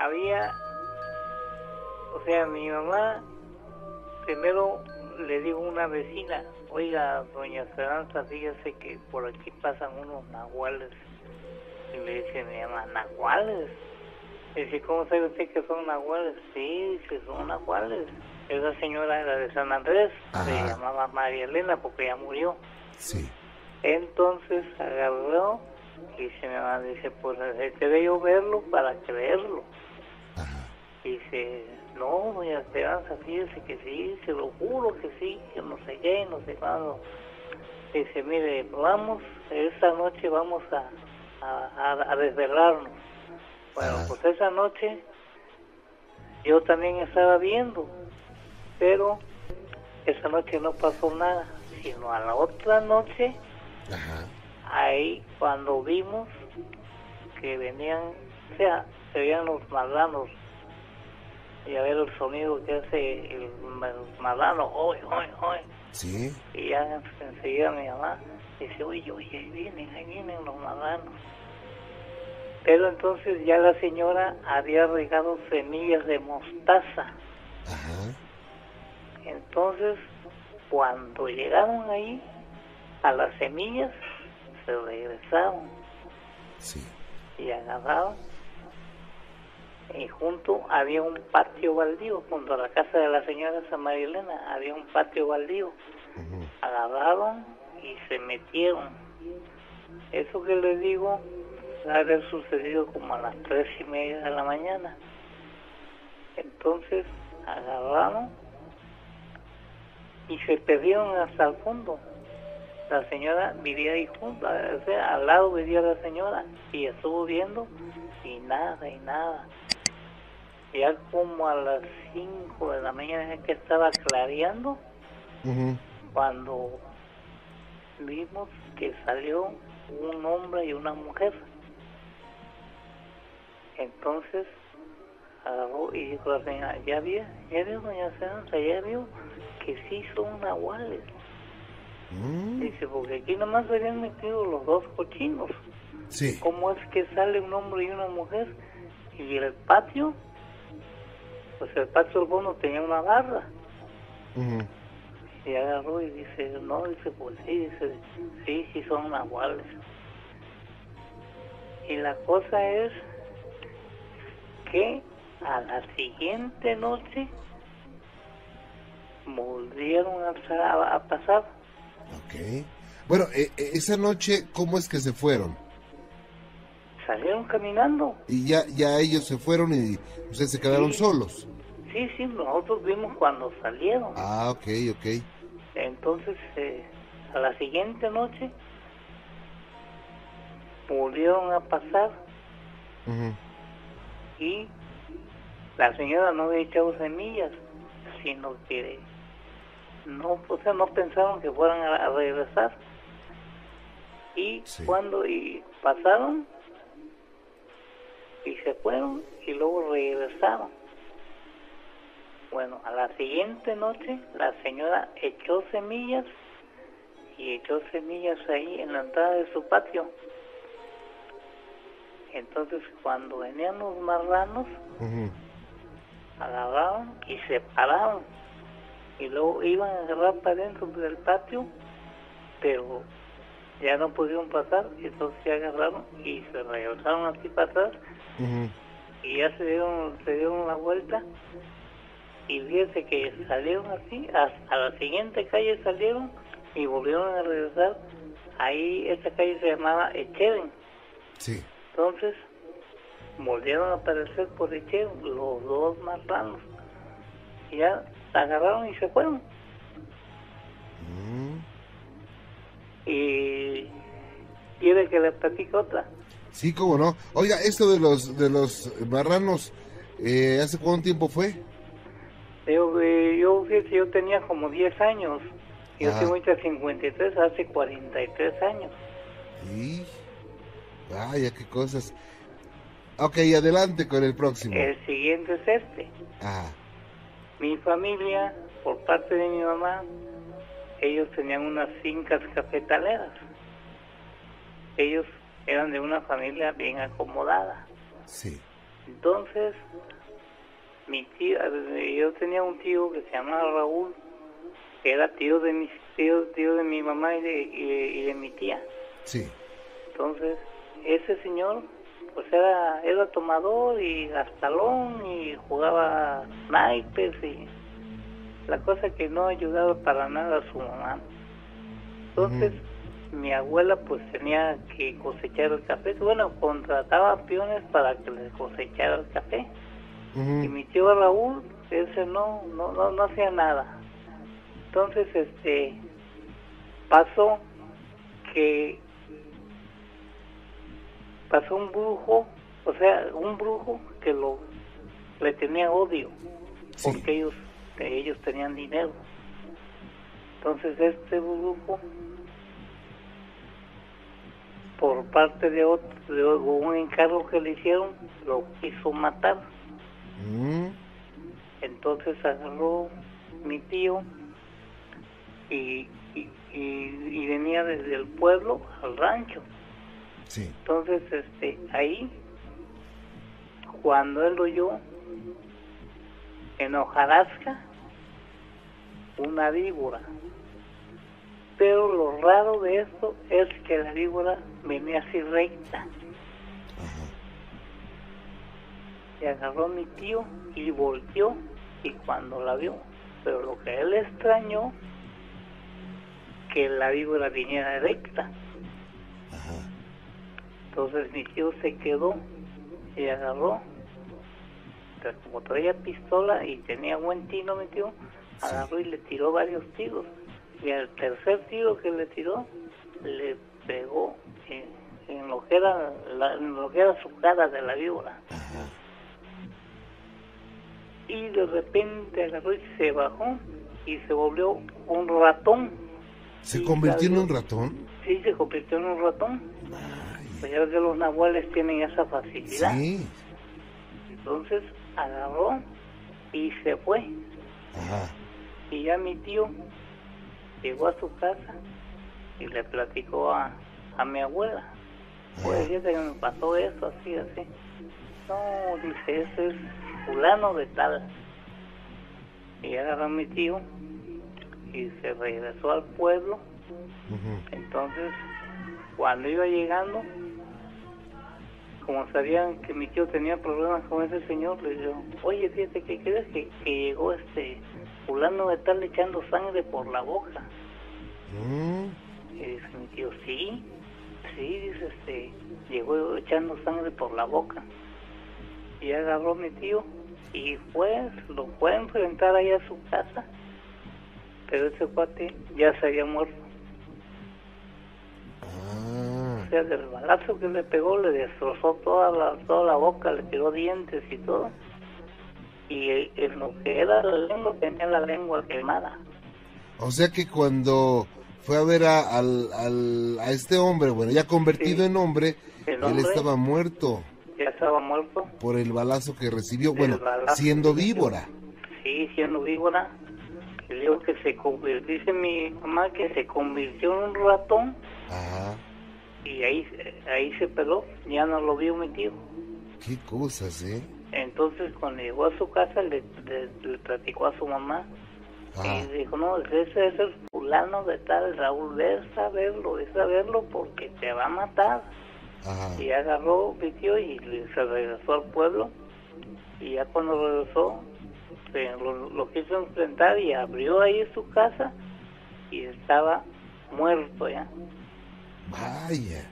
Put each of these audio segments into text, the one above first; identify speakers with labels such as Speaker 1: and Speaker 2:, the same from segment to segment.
Speaker 1: había, o sea, mi mamá, primero le digo a una vecina, oiga, doña Esperanza, fíjese que por aquí pasan unos nahuales. Y le dice mi mamá, ¿nahuales? Dice, ¿cómo sabe usted que son nahuales? Sí, dice, son nahuales. Esa señora era de San Andrés, se llamaba María Elena porque ya murió.
Speaker 2: Sí.
Speaker 1: Entonces agarró y se me va, dice, pues quería yo verlo para creerlo. Dice, no, doña Esperanza, fíjese que sí, se lo juro que sí, que no sé qué, no sé cuándo. Dice, mire, vamos, esta noche vamos a, a, a- a desvelarnos. Bueno,
Speaker 2: Ah.
Speaker 1: pues esa noche yo también estaba viendo, pero esa noche no pasó nada, sino a la otra noche
Speaker 2: Ajá.
Speaker 1: ahí cuando vimos que venían, o sea, se veían los marranos y a ver el sonido que hace el, marrano, hoy, hoy, hoy,
Speaker 2: Sí.
Speaker 1: y ya enseguida mi mamá dice, oye, oye, ahí vienen, ahí vienen los marranos. Pero entonces ya la señora había regado semillas de mostaza.
Speaker 2: Ajá.
Speaker 1: Entonces, cuando llegaron ahí, a las semillas, se regresaron
Speaker 2: Sí.
Speaker 1: y agarraron. Y junto había un patio baldío, junto a la casa de la señora San María Elena, había un patio baldío. Agarraron y se metieron. Eso que les digo, haber sucedido como a las tres y media de la mañana. Entonces agarraron y se perdieron hasta el fondo. La señora vivía ahí junto, o sea, al lado vivía la señora y estuvo viendo y nada, y nada. Ya como a las 5 de la mañana que estaba clareando, cuando vimos que salió un hombre y una mujer. Entonces agarró y dijo la señora, ya vio, ya vio doña Esperanza, ya vio que sí son nahuales.
Speaker 2: Mm.
Speaker 1: Dice, porque aquí nomás se habían metido los dos cochinos.
Speaker 2: Sí.
Speaker 1: ¿Cómo es que sale un hombre y una mujer? Y el patio, pues el patio del bono tenía una barra. Y agarró y dice, no, dice, pues sí, dice, sí, sí son nahuales. Y la cosa es que a la siguiente noche volvieron a, sa- a pasar.
Speaker 2: Ok. Bueno, eh, eh, esa noche, ¿cómo es que se fueron?
Speaker 1: Salieron caminando.
Speaker 2: Y ya, ya ellos se fueron y ustedes se quedaron
Speaker 1: Sí.
Speaker 2: solos.
Speaker 1: Sí, sí, nosotros vimos cuando salieron.
Speaker 2: Ah, ok, ok.
Speaker 1: Entonces, eh, a la siguiente noche volvieron a pasar y la señora no había echado semillas, sino que no, o sea, no pensaron que fueran a, a regresar. Y
Speaker 2: Sí.
Speaker 1: cuando y pasaron y se fueron y luego regresaron. Bueno, a la siguiente noche la señora echó semillas y echó semillas ahí en la entrada de su patio. Entonces cuando venían los marranos,
Speaker 2: Ujú.
Speaker 1: agarraron y se pararon. Y luego iban a agarrar para dentro del patio, pero ya no pudieron pasar, entonces se agarraron y se regresaron así para atrás Y ya se dieron, se dieron la vuelta y fíjese que salieron así, hasta la siguiente calle salieron y volvieron a regresar. Ahí esa calle se llamaba Echeven.
Speaker 2: Sí.
Speaker 1: Entonces volvieron a aparecer por Echeven los dos marranos. Y ya agarraron y se fueron.
Speaker 2: Mm.
Speaker 1: Y quiere que le platique otra.
Speaker 2: Sí, cómo no. Oiga, esto de los de los marranos, eh, ¿hace cuánto tiempo fue?
Speaker 1: Yo, eh, yo, yo tenía como 10 años. Yo
Speaker 2: Ah.
Speaker 1: tengo ahorita 53, hace 43 años.
Speaker 2: Y... Vaya, qué cosas. Ok, adelante con el próximo.
Speaker 1: El siguiente es este.
Speaker 2: Ah,
Speaker 1: Mi familia, por parte de mi mamá, ellos tenían unas fincas cafetaleras. Ellos eran de una familia bien acomodada.
Speaker 2: sí.
Speaker 1: Entonces, mi tío, yo tenía un tío que se llamaba Raúl, que era tío de mis tíos, tío de mi mamá y de, y de mi tía.
Speaker 2: Sí.
Speaker 1: Entonces, ese señor pues era, era tomador y gastalón y jugaba naipes y la cosa que no ayudaba para nada a su mamá. Entonces, mi abuela pues tenía que cosechar el café. Bueno, contrataba peones para que les cosechara el café. Y mi tío Raúl, ese no, no, no, no hacía nada. Entonces, este, pasó que pasó un brujo, o sea, un brujo que lo le tenía odio, porque ellos ellos tenían dinero. Entonces este brujo, por parte de otro, de un encargo que le hicieron, lo quiso matar. Mm. Entonces agarró mi tío y, y venía desde el pueblo al rancho entonces, este, ahí, cuando él oyó en hojarasca una víbora. Pero lo raro de esto es que la víbora venía así recta. Y agarró a mi tío y volteó y cuando la vio, pero lo que él extrañó, que la víbora viniera recta. Entonces mi tío se quedó y agarró, pero como traía pistola y tenía buen tino mi tío, agarró y le tiró varios tiros. Y al tercer tiro que le tiró, le pegó en, lo, que era en lo que era su cara de la víbora. Y de repente agarró y se bajó y se volvió un ratón.
Speaker 2: ¿Se convirtió en un ratón?
Speaker 1: Sí, se convirtió en un ratón. Pues ya que los nahuales tienen esa facilidad. Sí. Entonces agarró y se fue. Ajá. Y ya mi tío llegó a su casa y le platicó a, a mi abuela. Pues fíjate que me pasó eso, así, así. No, dice, ese es fulano de tal. Y agarró a mi tío y se regresó al pueblo. Entonces, cuando iba llegando, como sabían que mi tío tenía problemas con ese señor, le dijo, oye, fíjate, ¿qué crees que, llegó este fulano de estar echando sangre por la boca? Mm. Y dice mi tío, sí, sí, dice, este, llegó echando sangre por la boca. Y agarró mi tío y fue, lo fue a enfrentar ahí a su casa, pero ese cuate ya se había muerto. del balazo que le pegó le destrozó toda la, toda la boca, le tiró dientes y todo. Y en lo que era la lengua tenía la lengua quemada.
Speaker 2: O sea que cuando fue a ver a, al, a este hombre, bueno, ya convertido en hombre, él estaba muerto.
Speaker 1: Ya estaba muerto.
Speaker 2: Por el balazo que recibió, bueno, siendo víbora.
Speaker 1: Sí, siendo víbora. Y que se convirtió, dice mi mamá que se convirtió en un ratón. Ajá y ahí, ahí se peló, ya no lo vio mi tío.
Speaker 2: Qué cosas, ¿eh?
Speaker 1: Entonces cuando llegó a su casa le, le, platicó a su mamá y dijo, no, ese es el fulano de tal, Raúl, ves a verlo, ves a verlo porque te va a matar. Y agarró mi tío y se regresó al pueblo y ya cuando regresó lo, lo quiso enfrentar y abrió ahí su casa y estaba muerto ya.
Speaker 2: Vaya,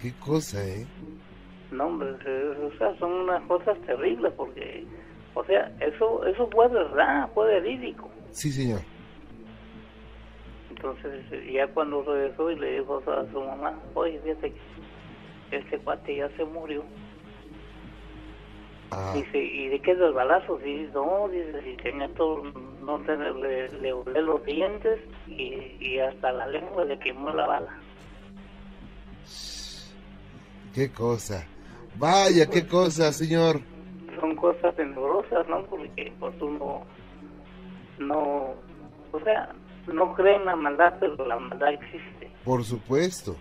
Speaker 2: qué cosa, ¿eh?
Speaker 1: No, hombre, o sea, son unas cosas terribles porque, o sea, eso eso fue verdad, fue verídico.
Speaker 2: Sí, señor.
Speaker 1: Entonces, ya cuando regresó y le dijo a su mamá, oye, fíjate que este cuate ya se murió. Ah. Dice, ¿y de qué es el balazo? Dice, no, dice, si tenía todo, no le, le, los dientes y, y hasta la lengua le quemó la bala.
Speaker 2: Qué cosa. Vaya, qué cosa, señor.
Speaker 1: Son cosas tenebrosas, ¿no? Porque pues uno no, o sea, no cree en la maldad, pero la maldad existe.
Speaker 2: Por supuesto.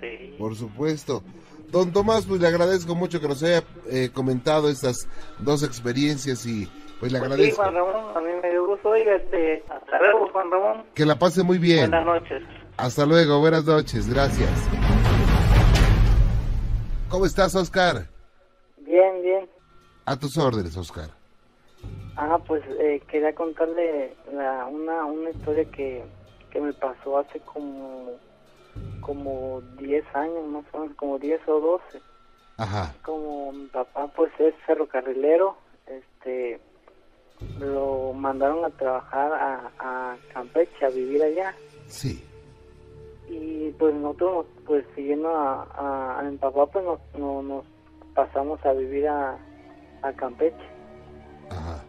Speaker 2: Sí. Por supuesto. Don Tomás, pues le agradezco mucho que nos haya eh, comentado estas dos experiencias y pues le pues agradezco.
Speaker 1: Sí, Juan Ramón, a mí me dio gusto. Oiga, este, hasta luego, Juan Ramón.
Speaker 2: Que la pase muy bien.
Speaker 1: Buenas noches.
Speaker 2: Hasta luego, buenas noches, gracias. ¿Cómo estás, Oscar?
Speaker 3: Bien, bien.
Speaker 2: A tus órdenes, Oscar.
Speaker 3: Ah, pues eh, quería contarle una, una historia que, que me pasó hace como como 10 años más o menos, como 10 o 12.
Speaker 2: Ajá.
Speaker 3: Como mi papá pues es ferrocarrilero, este lo mandaron a trabajar a, a Campeche, a vivir allá.
Speaker 2: Sí
Speaker 3: y pues nosotros pues siguiendo a, a, mi papá pues nos, nos pasamos a vivir a, a Campeche
Speaker 2: Ajá.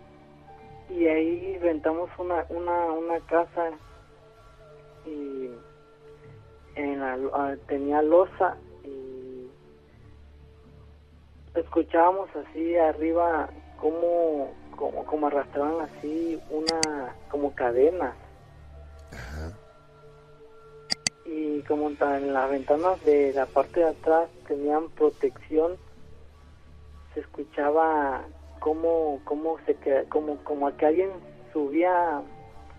Speaker 3: y ahí rentamos una una una casa y en la, tenía losa y escuchábamos así arriba como como como arrastraban así una como cadenas y como en las ventanas de la parte de atrás tenían protección. Se escuchaba como como se como como que alguien subía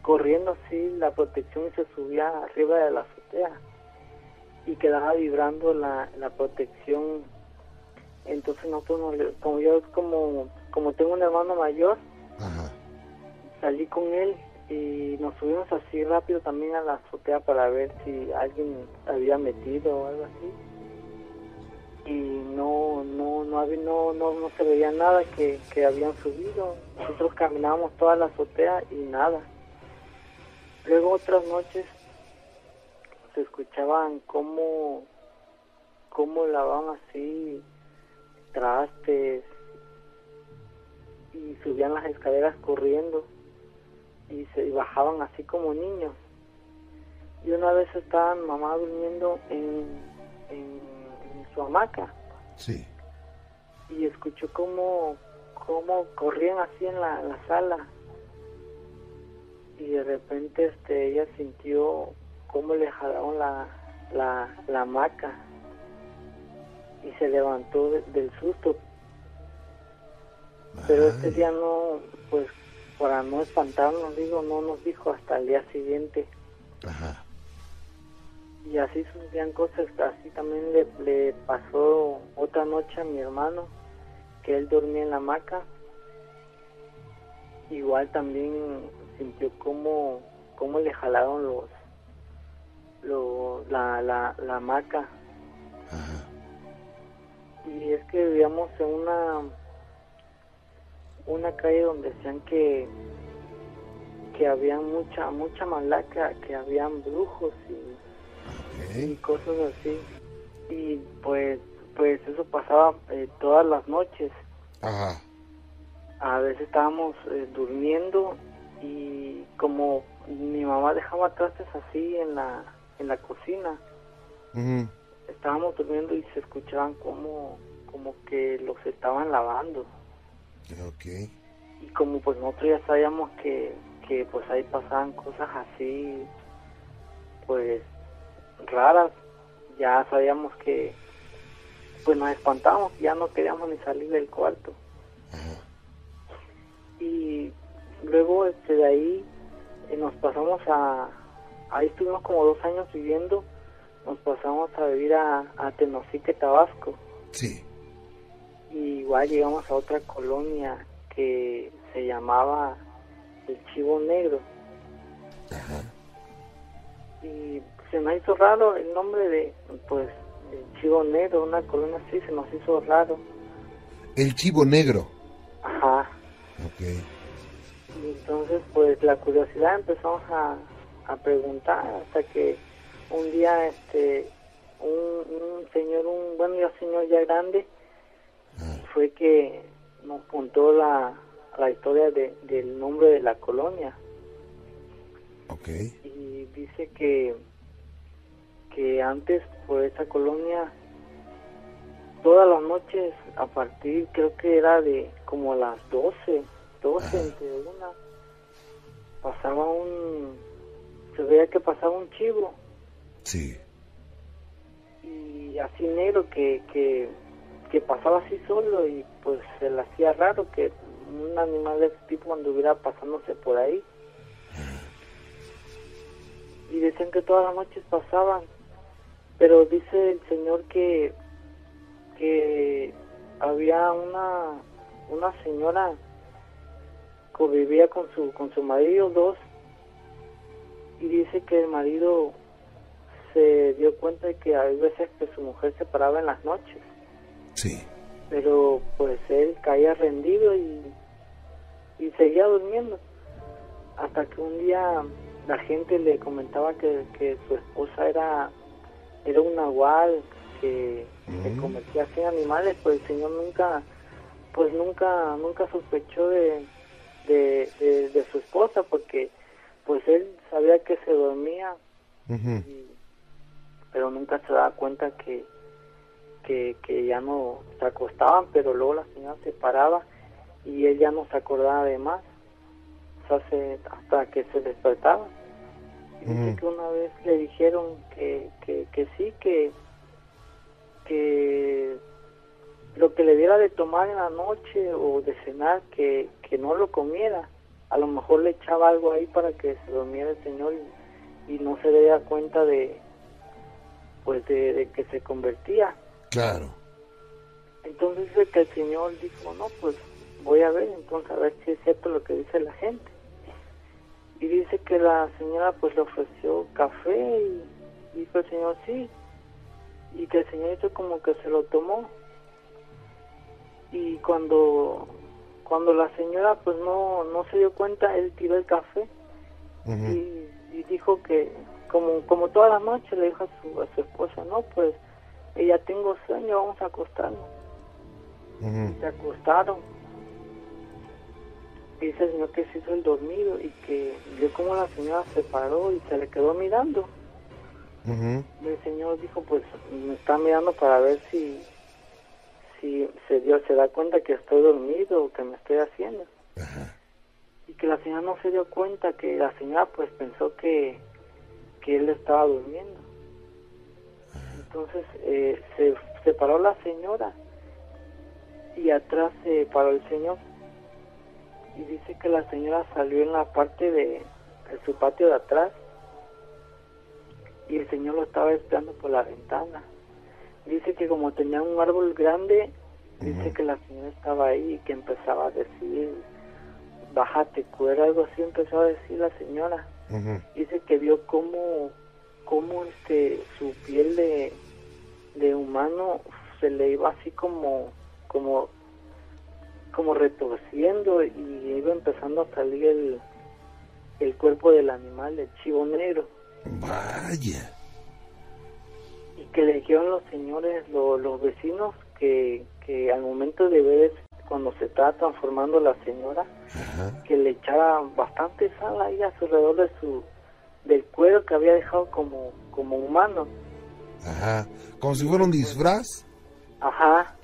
Speaker 3: corriendo así la protección y se subía arriba de la azotea y quedaba vibrando la, la protección. Entonces nosotros como yo como como tengo un hermano mayor salí con él y nos subimos así rápido también a la azotea para ver si alguien había metido o algo así. Y no no no había, no, no, no se veía nada que, que habían subido. Nosotros caminábamos toda la azotea y nada. Luego otras noches se escuchaban cómo cómo lavaban así trastes y subían las escaleras corriendo y se bajaban así como niños. Y una vez estaban mamá durmiendo en, en, su hamaca.
Speaker 2: Sí.
Speaker 3: Y escuchó como, como corrían así en la, sala. Y de repente este ella sintió cómo le jalaron la, la, la hamaca. Y se levantó del susto. Pero este día no, pues para no espantarnos, digo, no nos dijo hasta el día siguiente.
Speaker 2: Ajá.
Speaker 3: Y así sucedían cosas, así también le, le pasó otra noche a mi hermano, que él dormía en la hamaca. Igual también sintió como, como le jalaron los, los la, la, la hamaca.
Speaker 2: Ajá.
Speaker 3: Y es que vivíamos en una una calle donde decían que que había mucha mucha malaca, que habían brujos y, cosas así. Y pues pues eso pasaba eh, todas las noches. A veces estábamos eh, durmiendo y como mi mamá dejaba trastes así en la en la cocina. Estábamos durmiendo y se escuchaban como como que los estaban lavando.
Speaker 2: Okay.
Speaker 3: Y como pues nosotros ya sabíamos que, que pues ahí pasaban cosas así, pues raras, ya sabíamos que pues nos espantamos, ya no queríamos ni salir del cuarto. Y luego este, de ahí eh, nos pasamos a, ahí estuvimos como dos años viviendo, nos pasamos a vivir a, a Tenosique, Tabasco.
Speaker 2: Sí
Speaker 3: y igual llegamos a otra colonia que se llamaba el Chivo Negro. Y se me hizo raro el nombre de, pues, el Chivo Negro, una colonia así, se nos hizo raro.
Speaker 2: El Chivo Negro.
Speaker 3: Ajá.
Speaker 2: Ok.
Speaker 3: Y entonces, pues, la curiosidad empezamos a, a preguntar hasta que un día, este, un, un señor, un, bueno, ya señor ya grande, fue que nos contó la, la historia de, del nombre de la colonia.
Speaker 2: Okay.
Speaker 3: Y dice que, que antes por esa colonia, todas las noches, a partir, creo que era de como a las 12, 12 entre una, pasaba un, se veía que pasaba un chivo.
Speaker 2: Sí.
Speaker 3: y así negro que, que, que pasaba así solo y pues se le hacía raro que un animal de ese tipo anduviera pasándose por ahí. Y decían que todas las noches pasaban, pero dice el señor que, que había una, una señora que vivía con su, con su marido, dos, y dice que el marido se dio cuenta de que hay veces que su mujer se paraba en las noches.
Speaker 2: Sí.
Speaker 3: Pero pues él caía rendido y, y seguía durmiendo. Hasta que un día la gente le comentaba que, que su esposa era, era un nahual que, que
Speaker 2: Mm.
Speaker 3: convertía así en animales, pues el señor nunca, pues nunca, nunca sospechó de, de, de, de su esposa porque pues él sabía que se dormía y- pero nunca se daba cuenta que, que, que ya no se acostaban, pero luego la señora se paraba y él ya no se acordaba de más, o sea, se- hasta que se despertaba. Y dice
Speaker 2: Ujú.
Speaker 3: que una vez le dijeron que, que, que sí, que, que lo que le diera de tomar en la noche o de cenar, que, que no lo comiera. A lo mejor le echaba algo ahí para que se durmiera el señor y, y no se diera cuenta de pues de, de que se convertía.
Speaker 2: Claro.
Speaker 3: Entonces dice que el señor dijo, no, pues voy a ver, entonces a ver si es cierto lo que dice la gente. Y dice que la señora pues le ofreció café y dijo el señor sí. Y que el señor hizo como que se lo tomó. Y cuando cuando la señora pues no, no se dio cuenta, él tiró el café y, y dijo que como como toda la noche le dijo a su, a su esposa, no, pues ella tengo sueño, vamos a acostarnos. Se acostaron. Dice el señor que se hizo el dormido y que vio como la señora se paró y se le quedó mirando.
Speaker 2: Ujú.
Speaker 3: Y el señor dijo, pues me está mirando para ver si si se dio se da cuenta que estoy dormido o que me estoy haciendo. Y que la señora no se dio cuenta que la señora pues pensó que, que él estaba durmiendo entonces eh, se, se paró la señora y atrás se paró el señor. Y dice que la señora salió en la parte de, su patio de atrás y el señor lo estaba esperando por la ventana. Dice que como tenía un árbol grande dice que la señora estaba ahí y que empezaba a decir bájate cuera algo así empezó a decir la señora. Dice que vio cómo cómo este su piel se le iba así como como como retorciendo y iba empezando a salir el, el cuerpo del animal el chivo negro
Speaker 2: Vaya.
Speaker 3: y que le dijeron los señores lo- los vecinos que, que al momento de ver cuando se estaba transformando la señora
Speaker 2: Ajá.
Speaker 3: que le echara bastante sal ahí a su alrededor de su del cuero que había dejado como como humano
Speaker 2: Ajá. Como si fuera un disfraz.
Speaker 3: Ajá.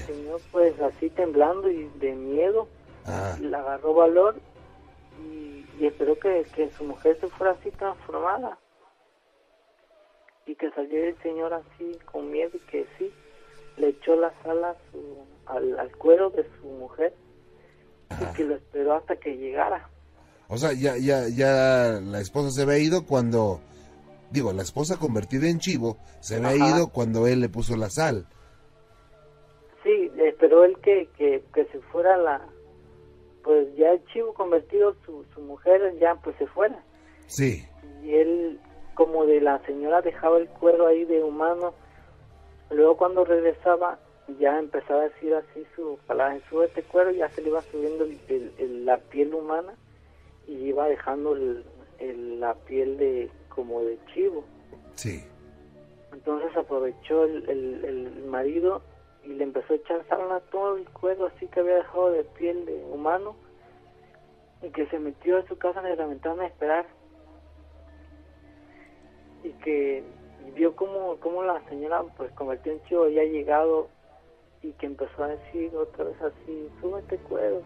Speaker 3: El señor pues así temblando y de miedo
Speaker 2: Ajá.
Speaker 3: le agarró valor y, y esperó que, que su mujer se fuera así transformada. Y que saliera el señor así con miedo y que sí le echó la sal a su- al, al cuero de su mujer y que lo esperó hasta que llegara.
Speaker 2: O sea, ya, ya, ya la esposa se había ido cuando, digo, la esposa convertida en chivo se había ido cuando él le puso la sal.
Speaker 3: Sí, esperó él que, que, que se fuera la... Pues ya el chivo convertido, su, su mujer ya pues se fuera.
Speaker 2: Sí.
Speaker 3: Y él, como de la señora, dejaba el cuero ahí de humano. Luego cuando regresaba, ya empezaba a decir así su palabra, sube este cuero, ya se le iba subiendo el- el- el- la piel humana y iba dejando la piel de como de chivo.
Speaker 2: Sí.
Speaker 3: Entonces aprovechó el, el, el marido y le empezó a echar sal a todo el cuero así que había dejado de piel de humano y que se metió a su casa de la ventana a esperar y que vio como, como la señora pues convirtió en chivo había llegado y que empezó a decir otra vez así súbete cuero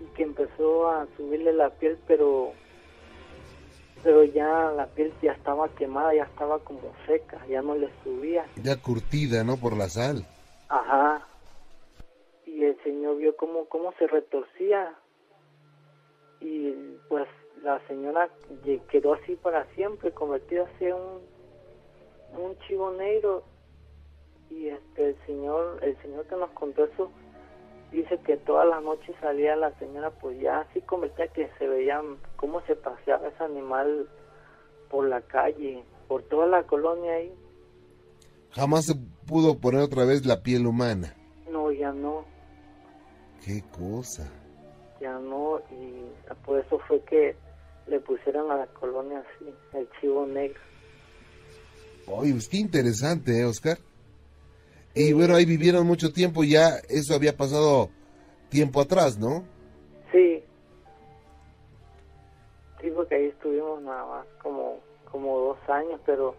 Speaker 3: y que empezó a subirle la piel pero pero ya la piel ya estaba quemada, ya estaba como seca, ya no le subía.
Speaker 2: Ya curtida, ¿no? Por la sal.
Speaker 3: Ajá. Y el señor vio cómo, cómo se retorcía. Y pues la señora quedó así para siempre, convertida en un, un chivo negro. Y este, el señor, el señor que nos contó eso, dice que todas las noches salía la señora pues ya así convertía que se veía cómo se paseaba ese animal por la calle, por toda la colonia ahí.
Speaker 2: Jamás se pudo poner otra vez la piel humana.
Speaker 3: No, ya no.
Speaker 2: Qué cosa.
Speaker 3: Ya no, y por eso fue que le pusieron a la colonia así, el chivo negro.
Speaker 2: Oye, pues qué interesante, ¿eh, Oscar? Y bueno, ahí vivieron mucho tiempo, ya eso había pasado tiempo atrás, ¿no?
Speaker 3: Sí. Sí, porque ahí estuvimos nada más como, como dos años, pero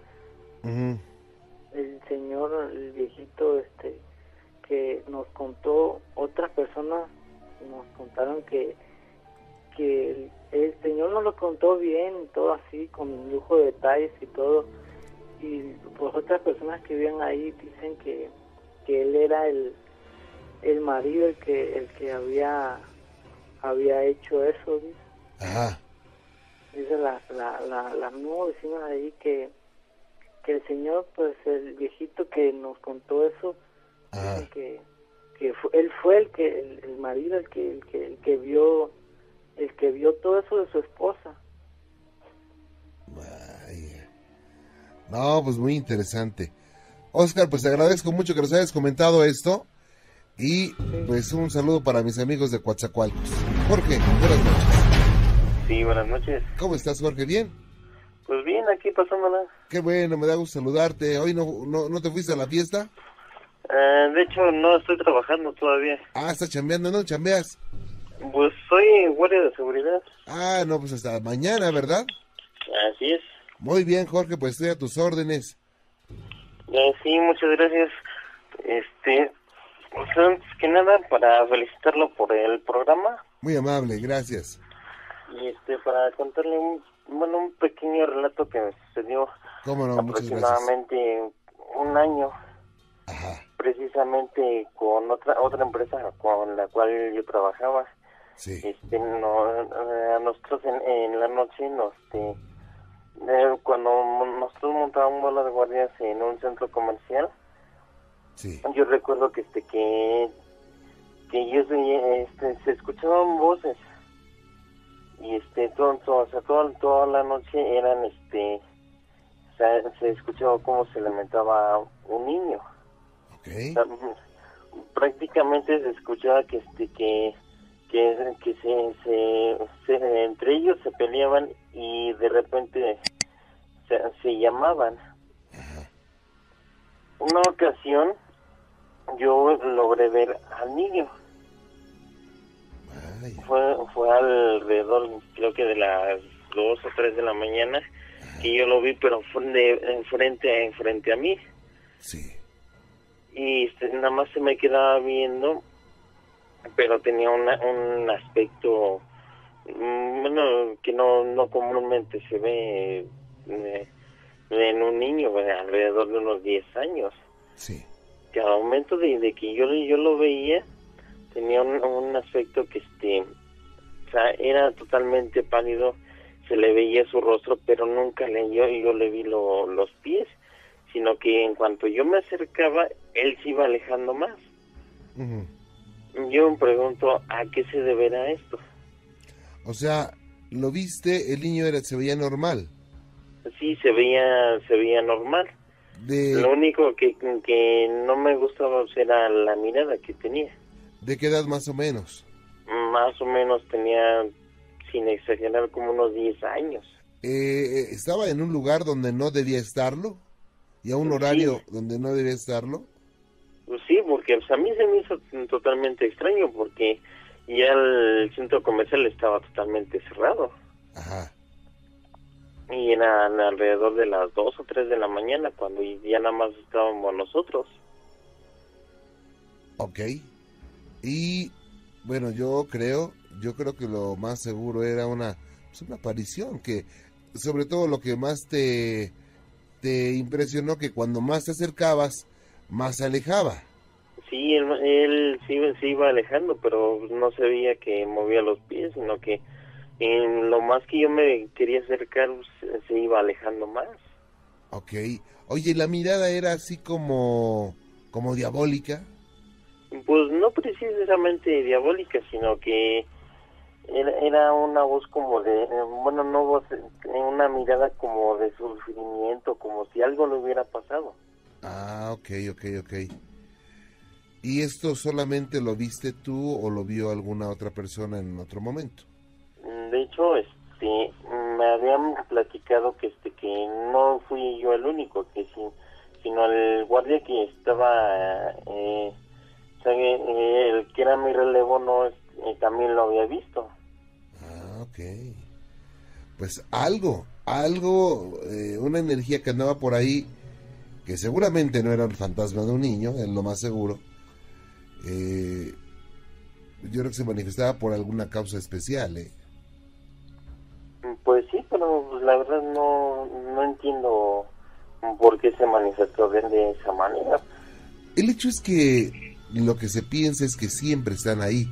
Speaker 3: el señor, el viejito, este, que nos contó, otras personas nos contaron que, que el, señor nos lo contó bien, todo así, con lujo de detalles y todo, y pues otras personas que viven ahí dicen que que él era el, el marido el que el que había había hecho eso dice
Speaker 2: Ajá.
Speaker 3: dice la la la, la misma vecina ahí que que el señor pues el viejito que nos contó eso que que él fue el que el, marido el que, el que el que vio el que vio todo eso de su esposa
Speaker 2: Vaya. no pues muy interesante Oscar, pues te agradezco mucho que nos hayas comentado esto. Y pues un saludo para mis amigos de Coatzacoalcos. Jorge, buenas noches.
Speaker 4: Sí, buenas noches.
Speaker 2: ¿Cómo estás, Jorge? ¿Bien?
Speaker 4: Pues bien, aquí pasándola.
Speaker 2: Qué bueno, me da gusto saludarte. ¿Hoy no, no, te fuiste a la fiesta?
Speaker 4: Eh, de hecho, no estoy trabajando todavía.
Speaker 2: Ah, estás chambeando, ¿no? ¿Chambeas?
Speaker 4: Pues soy guardia de seguridad.
Speaker 2: Ah, no, pues hasta mañana, ¿verdad?
Speaker 4: Así es.
Speaker 2: Muy bien, Jorge, pues estoy a tus órdenes.
Speaker 4: Eh, sí, muchas gracias. Este, pues antes que nada, para felicitarlo por el programa.
Speaker 2: Muy amable, gracias.
Speaker 4: Y este, para contarle un, bueno, un pequeño relato que me sucedió aproximadamente un año. Precisamente con otra otra empresa con la cual yo trabajaba.
Speaker 2: Sí.
Speaker 4: Este, no, a nosotros en, en la noche nos... Este, eh, cuando nosotros montábamos de guardias en un centro comercial, yo recuerdo que este que que yo este, se escuchaban voces. Y este todo, o sea, toda, toda la noche eran este se escuchaba cómo se lamentaba un niño. Prácticamente se escuchaba que este que que, que se, se, entre ellos se peleaban y de repente se, se llamaban. Una ocasión yo logré ver al niño. Fue, fue alrededor, creo que de las dos o tres de la mañana, que yo lo vi, pero fue de frente frente a mí.
Speaker 2: Sí.
Speaker 4: Y este, nada más se me quedaba viendo pero tenía un aspecto bueno que no no comúnmente se ve eh, en un niño alrededor de unos 10 años.
Speaker 2: Sí.
Speaker 4: Que al momento de, que yo yo lo veía tenía un, aspecto que este o sea era totalmente pálido se le veía su rostro pero nunca le yo yo le vi los pies sino que en cuanto yo me acercaba él se iba alejando más. Yo me pregunto a qué se deberá esto.
Speaker 2: O sea, ¿lo viste? El niño era, se veía normal.
Speaker 4: Sí, se veía, se veía normal. Lo único que, que no me gustaba era la mirada que tenía.
Speaker 2: ¿De qué edad más o menos?
Speaker 4: Más o menos tenía, sin exagerar, como unos 10 años.
Speaker 2: Eh, ¿Estaba en un lugar donde no debía estarlo? ¿Y a un horario donde no debía estarlo?
Speaker 4: Pues sí, porque pues, a mí se me hizo totalmente extraño porque ya el centro comercial estaba totalmente cerrado.
Speaker 2: Ajá.
Speaker 4: Y eran alrededor de las 2 o 3 de la mañana cuando ya nada más estábamos nosotros.
Speaker 2: Ok. Y bueno, yo creo, yo creo que lo más seguro era una, pues, una aparición que sobre todo lo que más te, te impresionó, que cuando más te acercabas, más se alejaba.
Speaker 4: Sí, él, sí se iba alejando, pero no se veía que movía los pies, sino que en lo más que yo me quería acercar, se iba alejando más.
Speaker 2: Ok. Oye, ¿la mirada era así como, como diabólica?
Speaker 4: Pues no precisamente diabólica, sino que era, una voz como de, bueno, no voz, una mirada como de sufrimiento, como si algo le hubiera pasado.
Speaker 2: Ah, ok, ok, ok. ¿Y esto solamente lo viste tú o lo vio alguna otra persona en otro momento?
Speaker 4: De hecho, este, me habían platicado que este que no fui yo el único, que sí, sino el guardia que estaba, eh, eh, el que era mi relevo no, eh, también lo había visto.
Speaker 2: Ah, ok. Pues algo, algo, una energía que andaba por ahí, que seguramente no era el fantasma de un niño, es lo más seguro. Yo creo que se manifestaba por alguna causa especial, ¿eh?
Speaker 4: Pues sí, pero la verdad no, no entiendo por qué se manifestó de esa manera.
Speaker 2: El hecho es que lo que se piensa es que siempre están ahí.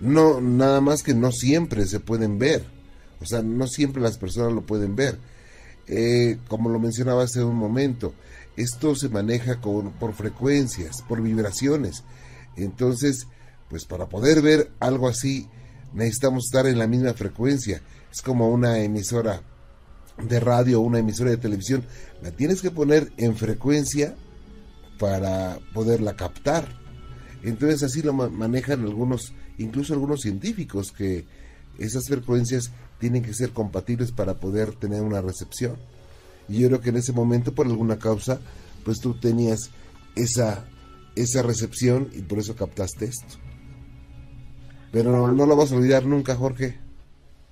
Speaker 2: No, nada más que no siempre se pueden ver. O sea, no siempre las personas lo pueden ver. Eh, como lo mencionaba hace un momento, esto se maneja con, por frecuencias, por vibraciones. Entonces, pues para poder ver algo así, necesitamos estar en la misma frecuencia es como una emisora de radio una emisora de televisión, la tienes que poner en frecuencia para poderla captar. Entonces así lo manejan algunos, incluso algunos científicos, que esas frecuencias tienen que ser compatibles para poder tener una recepción. Y yo creo que en ese momento, por alguna causa, pues tú tenías esa, esa recepción y por eso captaste esto. Pero no, no lo vas a olvidar nunca, Jorge.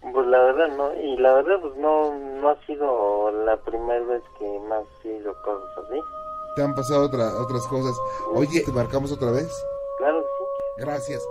Speaker 4: Pues la verdad no, y la verdad pues no, no ha sido la primera vez que me han sido cosas así.
Speaker 2: ¿Te han pasado otra, otras cosas? Oye, ¿te marcamos otra vez?
Speaker 4: Claro que sí.
Speaker 2: Gracias.